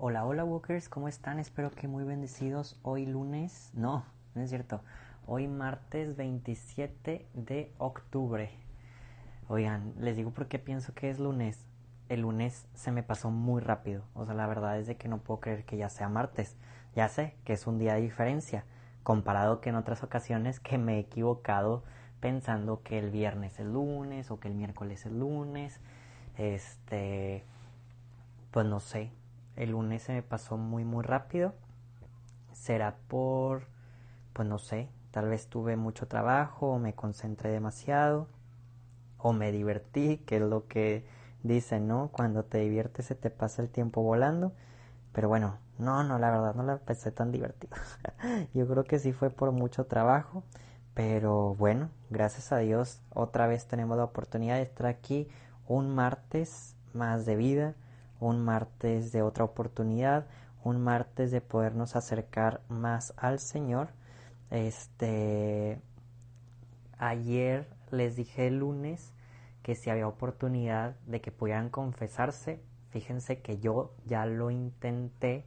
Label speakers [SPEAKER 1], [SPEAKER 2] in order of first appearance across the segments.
[SPEAKER 1] Hola, hola Walkers, ¿cómo están? Espero que muy bendecidos. Hoy lunes, no, no es cierto. Hoy martes 27 de octubre. Oigan, les digo por qué pienso que es lunes. El lunes se me pasó muy rápido. O sea, la verdad es de que no puedo creer que ya sea martes. Ya sé que es un día de diferencia, comparado que en otras ocasiones que me he equivocado pensando que el viernes es lunes o que el miércoles es lunes. Este, pues no sé, el lunes se me pasó muy muy rápido. Será por, pues no sé, tal vez tuve mucho trabajo o me concentré demasiado o me divertí, que es lo que dicen, ¿no? Cuando te diviertes se te pasa el tiempo volando. Pero bueno, no, no, la verdad no la pensé tan divertido. Yo creo que sí fue por mucho trabajo. Pero bueno, gracias a Dios otra vez tenemos la oportunidad de estar aquí un martes más de vida un martes de otra oportunidad, un martes de podernos acercar más al Señor. Este ayer les dije el lunes que si había oportunidad de que pudieran confesarse, fíjense que yo ya lo intenté,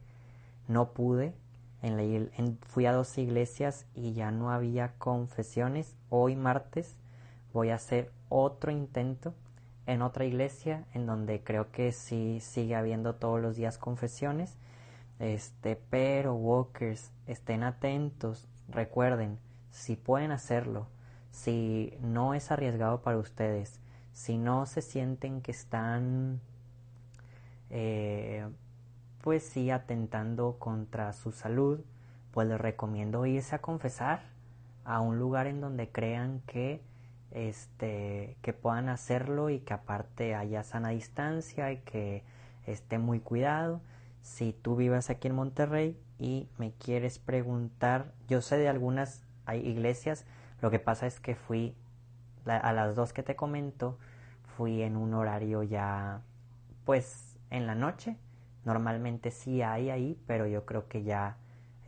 [SPEAKER 1] no pude. En la, fui a dos iglesias y ya no había confesiones. Hoy martes voy a hacer otro intento en otra iglesia en donde creo que sí sigue habiendo todos los días confesiones. Este, pero walkers, estén atentos, recuerden, si pueden hacerlo, si no es arriesgado para ustedes, si no se sienten que están, eh, pues sí, atentando contra su salud, pues les recomiendo irse a confesar a un lugar en donde crean que este, que puedan hacerlo y que aparte haya sana distancia y que esté muy cuidado. Si tú vives aquí en Monterrey y me quieres preguntar, yo sé de algunas iglesias, lo que pasa es que fui a las dos que te comento, fui en un horario ya, pues en la noche. Normalmente sí hay ahí, pero yo creo que ya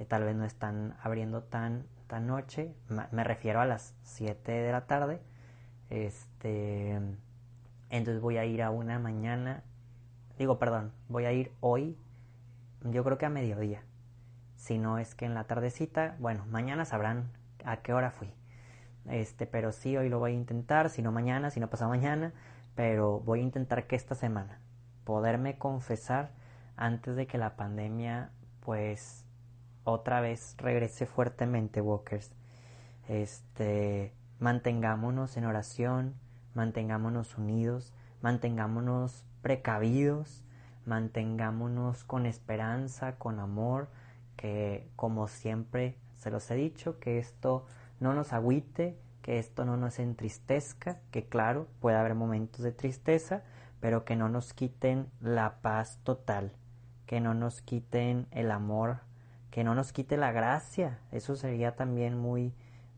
[SPEAKER 1] eh, tal vez no están abriendo tan, tan noche. Me refiero a las 7 de la tarde este, entonces voy a ir a una mañana, digo, perdón, voy a ir hoy, yo creo que a mediodía. Si no es que en la tardecita, bueno, mañana sabrán a qué hora fui. Este, pero sí, hoy lo voy a intentar, si no mañana, si no pasado mañana, pero voy a intentar que esta semana poderme confesar antes de que la pandemia, pues, otra vez regrese fuertemente, Walkers. Este, mantengámonos en oración, mantengámonos unidos, mantengámonos precavidos, mantengámonos con esperanza, con amor, que como siempre se los he dicho, que esto no nos agüite, que esto no nos entristezca, que claro, puede haber momentos de tristeza, pero que no nos quiten la paz total, que no nos quiten el amor, que no nos quite la gracia, eso sería también muy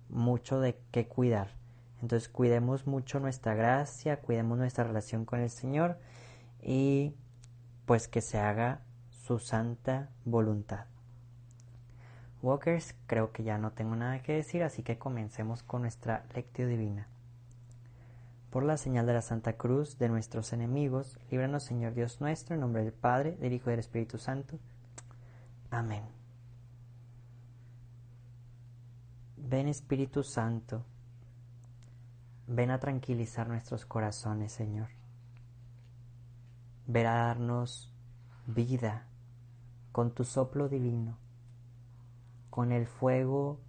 [SPEAKER 1] mucho de qué cuidar. Entonces cuidemos mucho nuestra gracia, cuidemos nuestra relación con el Señor y pues que se haga su santa voluntad. Walkers, creo que ya no tengo nada que decir, así que comencemos con nuestra lectio divina. Por la señal de la Santa Cruz de nuestros enemigos, líbranos Señor Dios nuestro, en nombre del Padre, del Hijo y del Espíritu Santo. Amén. Ven Espíritu Santo, ven a tranquilizar nuestros corazones, Señor. Ven a darnos vida con tu soplo divino, con el fuego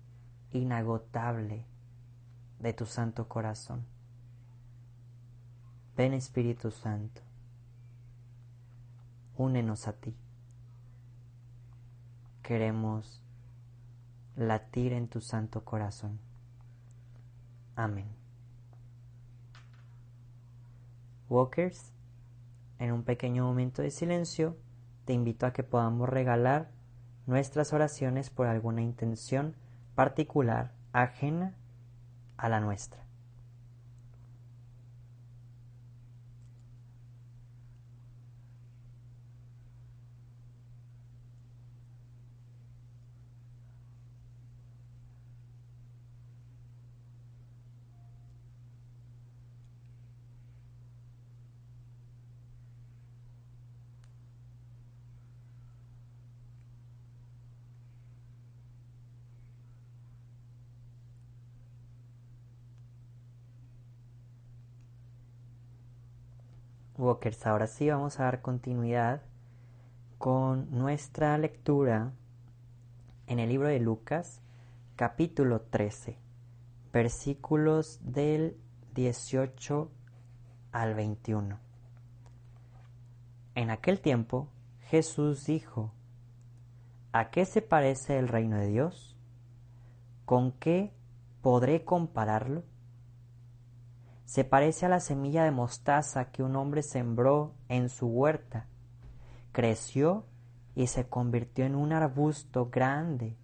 [SPEAKER 1] inagotable de tu santo corazón. Ven Espíritu Santo, únenos a ti. Queremos latir en tu santo corazón. Amén. Walkers, en un pequeño momento de silencio, te invito a que podamos regalar nuestras oraciones por alguna intención particular ajena a la nuestra. Walkers, ahora sí vamos a dar continuidad con nuestra lectura en el libro de Lucas, capítulo 13, versículos del 18 al 21. En aquel tiempo Jesús dijo, ¿A qué se parece el reino de Dios? ¿Con qué podré compararlo? Se parece a la semilla de mostaza que un hombre sembró en su huerta. Creció y se convirtió en un arbusto grande,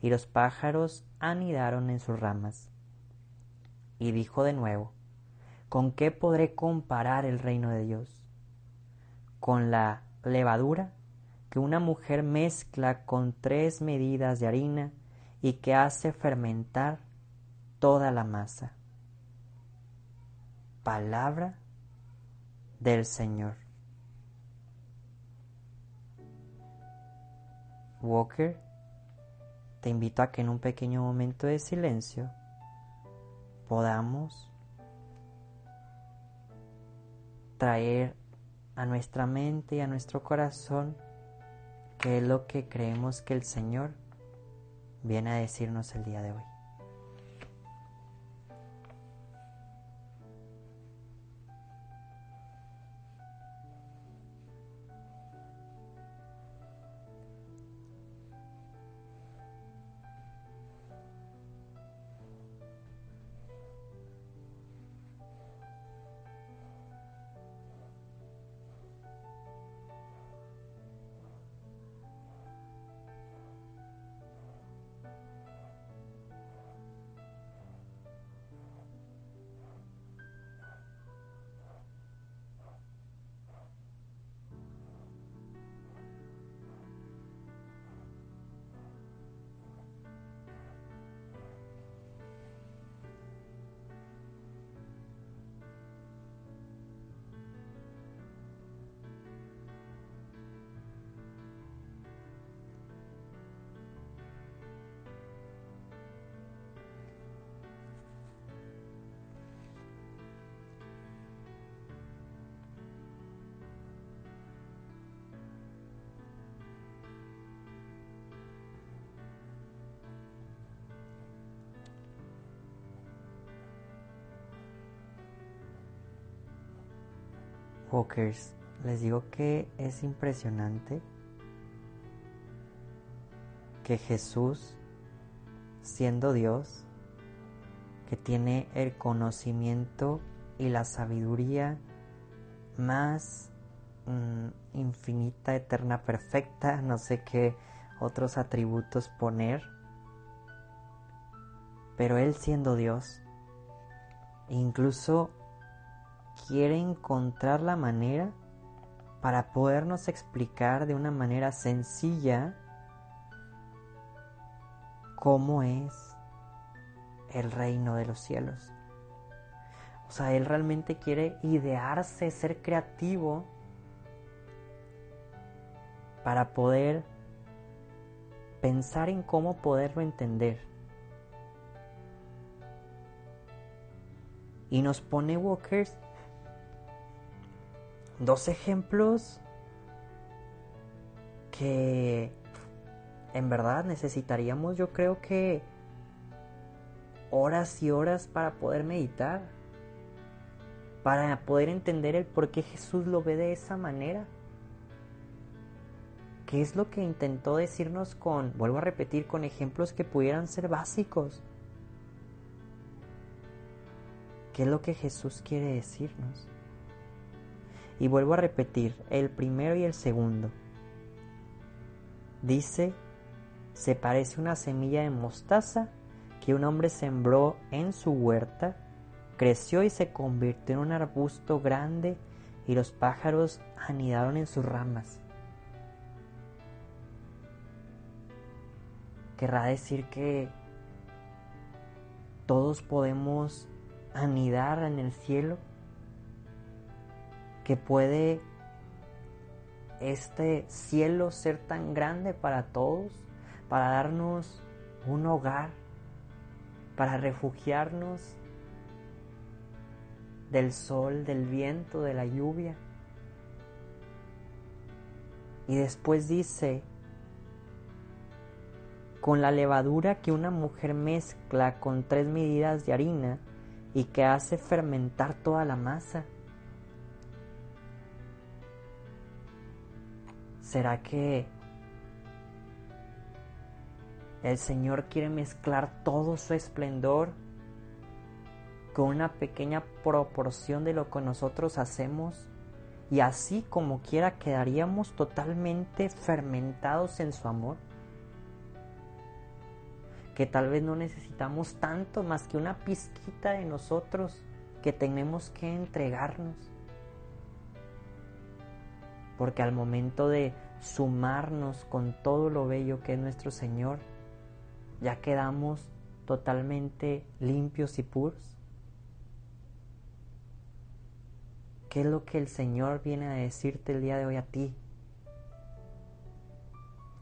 [SPEAKER 1] y los pájaros anidaron en sus ramas. Y dijo de nuevo, ¿con qué podré comparar el reino de Dios? Con la levadura que una mujer mezcla con tres medidas de harina y que hace fermentar toda la masa palabra del Señor. Walker, te invito a que en un pequeño momento de silencio podamos traer a nuestra mente y a nuestro corazón qué es lo que creemos que el Señor viene a decirnos el día de hoy. Walkers, les digo que es impresionante que Jesús, siendo Dios, que tiene el conocimiento y la sabiduría más mm, infinita, eterna, perfecta, no sé qué otros atributos poner, pero Él siendo Dios, incluso quiere encontrar la manera para podernos explicar de una manera sencilla cómo es el reino de los cielos. O sea, Él realmente quiere idearse, ser creativo para poder pensar en cómo poderlo entender. Y nos pone Walkers dos ejemplos que en verdad necesitaríamos yo creo que horas y horas para poder meditar, para poder entender el por qué Jesús lo ve de esa manera. ¿Qué es lo que intentó decirnos con, vuelvo a repetir, con ejemplos que pudieran ser básicos? ¿Qué es lo que Jesús quiere decirnos? Y vuelvo a repetir, el primero y el segundo. dice, se parece una semilla de mostaza que un hombre sembró en su huerta, creció y se convirtió en un arbusto grande y los pájaros anidaron en sus ramas. Querrá decir que todos podemos anidar en el cielo, que puede este cielo ser tan grande para todos, para darnos un hogar, para refugiarnos del sol, del viento, de la lluvia. Y después dice, con la levadura que una mujer mezcla con tres medidas de harina y que hace fermentar toda la masa. ¿Será que el Señor quiere mezclar todo su esplendor con una pequeña proporción de lo que nosotros hacemos? Y así como quiera quedaríamos totalmente fermentados en su amor. Que tal vez no necesitamos tanto más que una pizquita de nosotros que tenemos que entregarnos porque al momento de sumarnos con todo lo bello que es nuestro Señor, ya quedamos totalmente limpios y puros. ¿Qué es lo que el Señor viene a decirte el día de hoy a ti?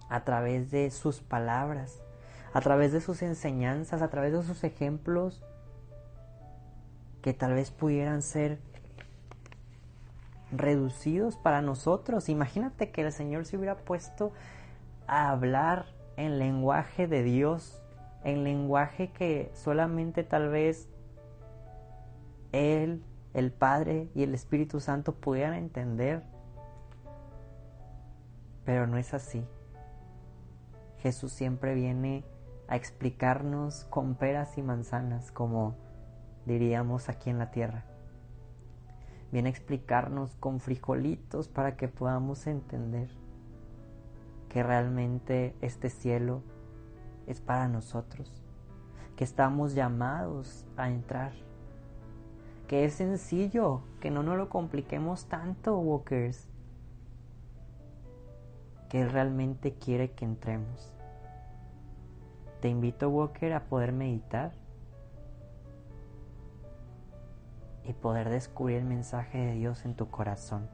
[SPEAKER 1] A través de sus palabras, a través de sus enseñanzas, a través de sus ejemplos, que tal vez pudieran ser reducidos para nosotros. Imagínate que el Señor se hubiera puesto a hablar en lenguaje de Dios, en lenguaje que solamente tal vez Él, el Padre y el Espíritu Santo pudieran entender. Pero no es así. Jesús siempre viene a explicarnos con peras y manzanas, como diríamos aquí en la tierra viene a explicarnos con frijolitos para que podamos entender que realmente este cielo es para nosotros, que estamos llamados a entrar, que es sencillo, que no nos lo compliquemos tanto, Walkers, que Él realmente quiere que entremos. Te invito, Walker, a poder meditar y poder descubrir el mensaje de Dios en tu corazón.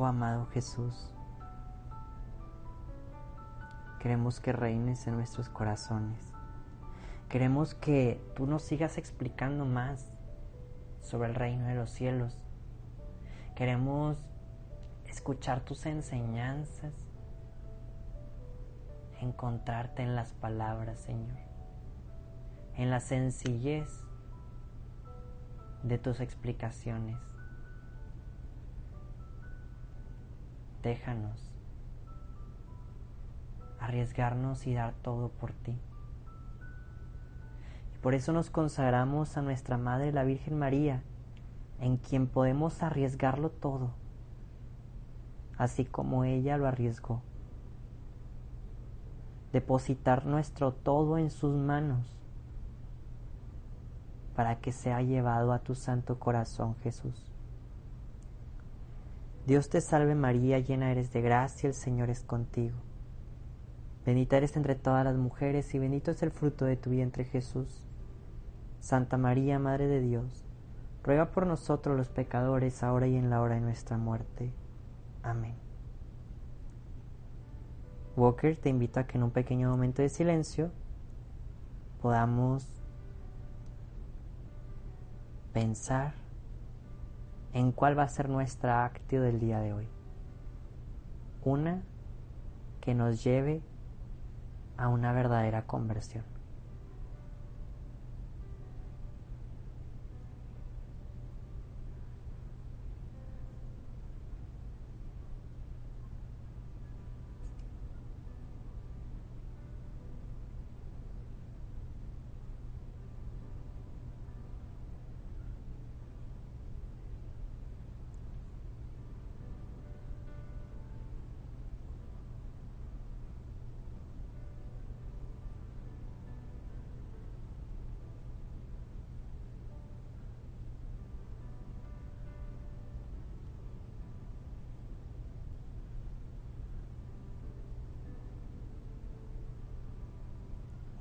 [SPEAKER 1] Oh amado Jesús, queremos que reines en nuestros corazones. Queremos que tú nos sigas explicando más sobre el reino de los cielos. Queremos escuchar tus enseñanzas, encontrarte en las palabras, Señor, en la sencillez de tus explicaciones. Déjanos arriesgarnos y dar todo por ti. Y por eso nos consagramos a nuestra Madre la Virgen María, en quien podemos arriesgarlo todo, así como ella lo arriesgó. Depositar nuestro todo en sus manos para que sea llevado a tu santo corazón, Jesús. Dios te salve María, llena eres de gracia, el Señor es contigo. Bendita eres entre todas las mujeres y bendito es el fruto de tu vientre Jesús. Santa María, Madre de Dios, ruega por nosotros los pecadores, ahora y en la hora de nuestra muerte. Amén. Walker te invito a que en un pequeño momento de silencio podamos pensar en cuál va a ser nuestra actitud del día de hoy. Una que nos lleve a una verdadera conversión.